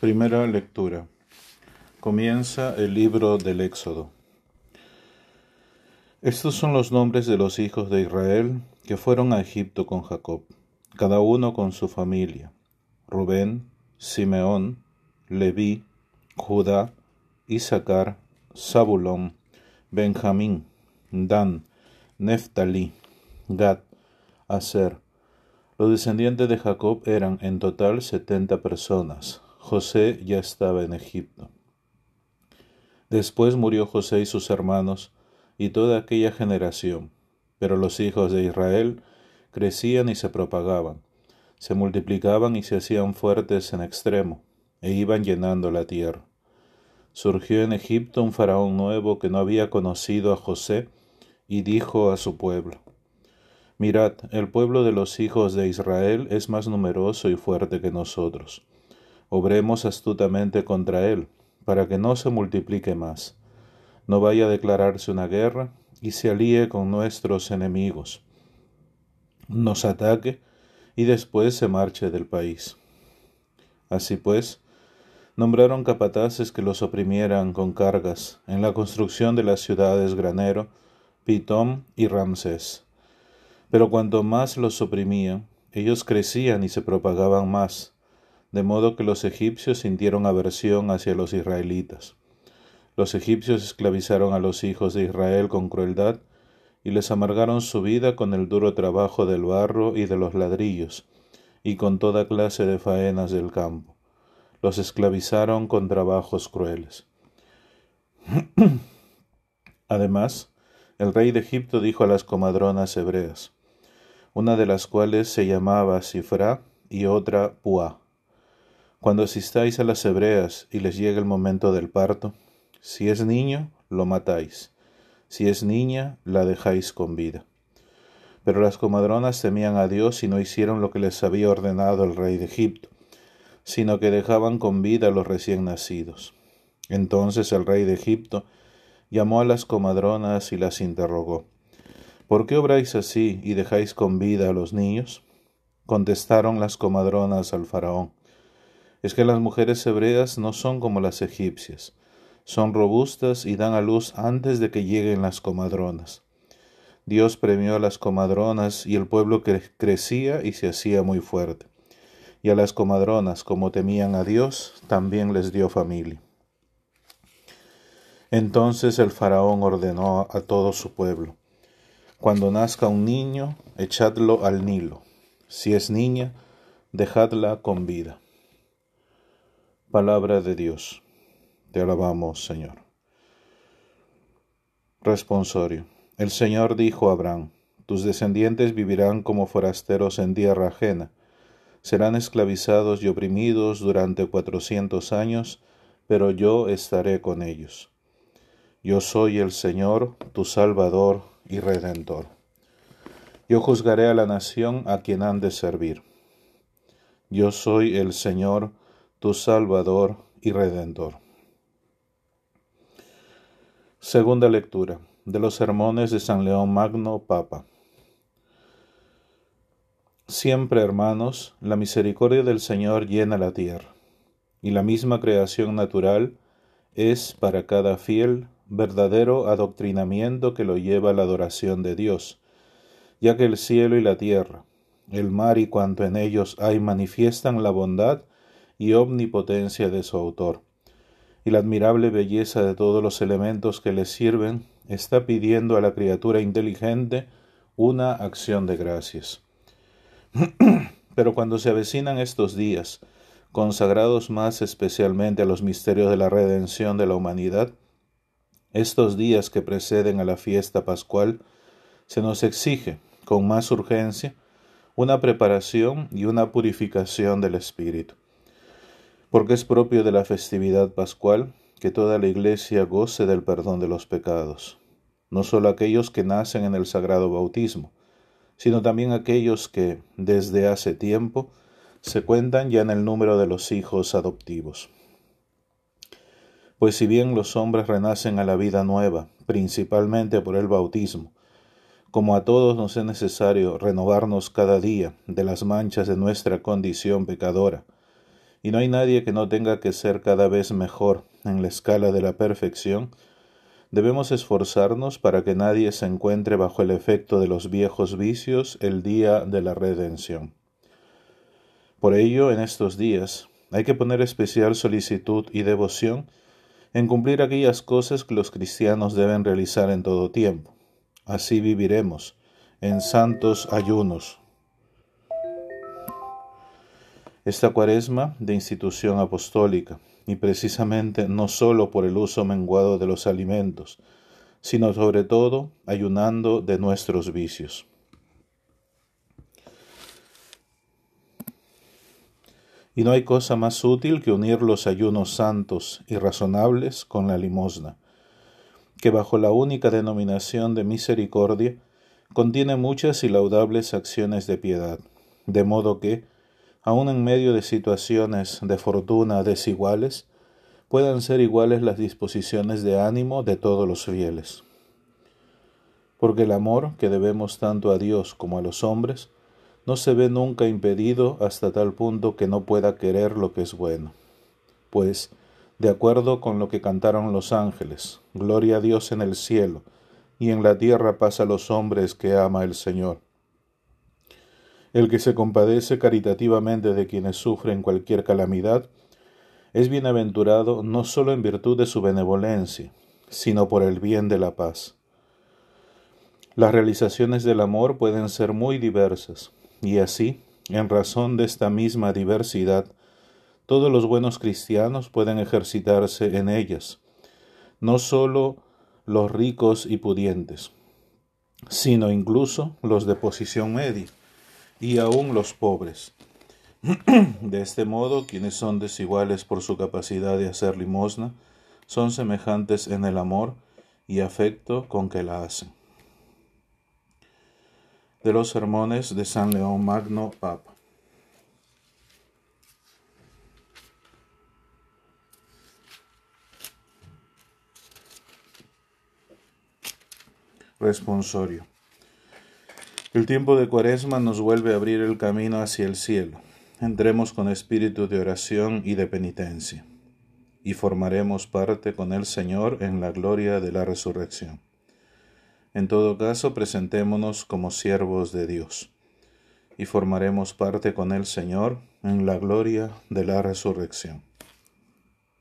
Primera lectura. Comienza el libro del Éxodo. Estos son los nombres de los hijos de Israel que fueron a Egipto con Jacob, cada uno con su familia. Rubén, Simeón, Leví, Judá, Isaacar, Zabulón, Benjamín, Dan, Neftalí, Gad, Aser. Los descendientes de Jacob eran en total setenta personas. José ya estaba en Egipto. Después murió José y sus hermanos y toda aquella generación, pero los hijos de Israel crecían y se propagaban, se multiplicaban y se hacían fuertes en extremo, e iban llenando la tierra. Surgió en Egipto un faraón nuevo que no había conocido a José, y dijo a su pueblo, Mirad, el pueblo de los hijos de Israel es más numeroso y fuerte que nosotros obremos astutamente contra él, para que no se multiplique más, no vaya a declararse una guerra y se alíe con nuestros enemigos, nos ataque y después se marche del país. Así pues, nombraron capataces que los oprimieran con cargas en la construcción de las ciudades Granero, Pitón y Ramsés. Pero cuanto más los oprimían, ellos crecían y se propagaban más, de modo que los egipcios sintieron aversión hacia los israelitas. Los egipcios esclavizaron a los hijos de Israel con crueldad y les amargaron su vida con el duro trabajo del barro y de los ladrillos, y con toda clase de faenas del campo. Los esclavizaron con trabajos crueles. Además, el rey de Egipto dijo a las comadronas hebreas, una de las cuales se llamaba Sifra y otra Puá, cuando asistáis a las hebreas y les llega el momento del parto, si es niño, lo matáis, si es niña, la dejáis con vida. Pero las comadronas temían a Dios y no hicieron lo que les había ordenado el rey de Egipto, sino que dejaban con vida a los recién nacidos. Entonces el rey de Egipto llamó a las comadronas y las interrogó, ¿Por qué obráis así y dejáis con vida a los niños? Contestaron las comadronas al faraón, es que las mujeres hebreas no son como las egipcias, son robustas y dan a luz antes de que lleguen las comadronas. Dios premió a las comadronas y el pueblo crecía y se hacía muy fuerte. Y a las comadronas, como temían a Dios, también les dio familia. Entonces el faraón ordenó a todo su pueblo, Cuando nazca un niño, echadlo al Nilo. Si es niña, dejadla con vida. Palabra de Dios. Te alabamos, Señor. Responsorio. El Señor dijo a Abraham, tus descendientes vivirán como forasteros en tierra ajena, serán esclavizados y oprimidos durante cuatrocientos años, pero yo estaré con ellos. Yo soy el Señor, tu Salvador y Redentor. Yo juzgaré a la nación a quien han de servir. Yo soy el Señor, tu Salvador y Redentor. Segunda lectura de los sermones de San León Magno, Papa. Siempre, hermanos, la misericordia del Señor llena la tierra, y la misma creación natural es para cada fiel verdadero adoctrinamiento que lo lleva a la adoración de Dios, ya que el cielo y la tierra, el mar y cuanto en ellos hay manifiestan la bondad y omnipotencia de su autor. Y la admirable belleza de todos los elementos que le sirven está pidiendo a la criatura inteligente una acción de gracias. Pero cuando se avecinan estos días, consagrados más especialmente a los misterios de la redención de la humanidad, estos días que preceden a la fiesta pascual, se nos exige, con más urgencia, una preparación y una purificación del espíritu porque es propio de la festividad pascual que toda la Iglesia goce del perdón de los pecados, no solo aquellos que nacen en el sagrado bautismo, sino también aquellos que, desde hace tiempo, se cuentan ya en el número de los hijos adoptivos. Pues si bien los hombres renacen a la vida nueva, principalmente por el bautismo, como a todos nos es necesario renovarnos cada día de las manchas de nuestra condición pecadora, y no hay nadie que no tenga que ser cada vez mejor en la escala de la perfección, debemos esforzarnos para que nadie se encuentre bajo el efecto de los viejos vicios el día de la redención. Por ello, en estos días, hay que poner especial solicitud y devoción en cumplir aquellas cosas que los cristianos deben realizar en todo tiempo. Así viviremos en santos ayunos. Esta cuaresma de institución apostólica, y precisamente no sólo por el uso menguado de los alimentos, sino sobre todo ayunando de nuestros vicios. Y no hay cosa más útil que unir los ayunos santos y razonables con la limosna, que bajo la única denominación de misericordia contiene muchas y laudables acciones de piedad, de modo que, aun en medio de situaciones de fortuna desiguales, puedan ser iguales las disposiciones de ánimo de todos los fieles. Porque el amor que debemos tanto a Dios como a los hombres no se ve nunca impedido hasta tal punto que no pueda querer lo que es bueno. Pues, de acuerdo con lo que cantaron los ángeles, Gloria a Dios en el cielo, y en la tierra paz a los hombres que ama el Señor. El que se compadece caritativamente de quienes sufren cualquier calamidad, es bienaventurado no solo en virtud de su benevolencia, sino por el bien de la paz. Las realizaciones del amor pueden ser muy diversas, y así, en razón de esta misma diversidad, todos los buenos cristianos pueden ejercitarse en ellas, no sólo los ricos y pudientes, sino incluso los de posición media, y aun los pobres. De este modo, quienes son desiguales por su capacidad de hacer limosna, son semejantes en el amor y afecto con que la hacen de los sermones de San León Magno Papa. Responsorio. El tiempo de Cuaresma nos vuelve a abrir el camino hacia el cielo. Entremos con espíritu de oración y de penitencia, y formaremos parte con el Señor en la gloria de la resurrección. En todo caso, presentémonos como siervos de Dios y formaremos parte con el Señor en la gloria de la resurrección.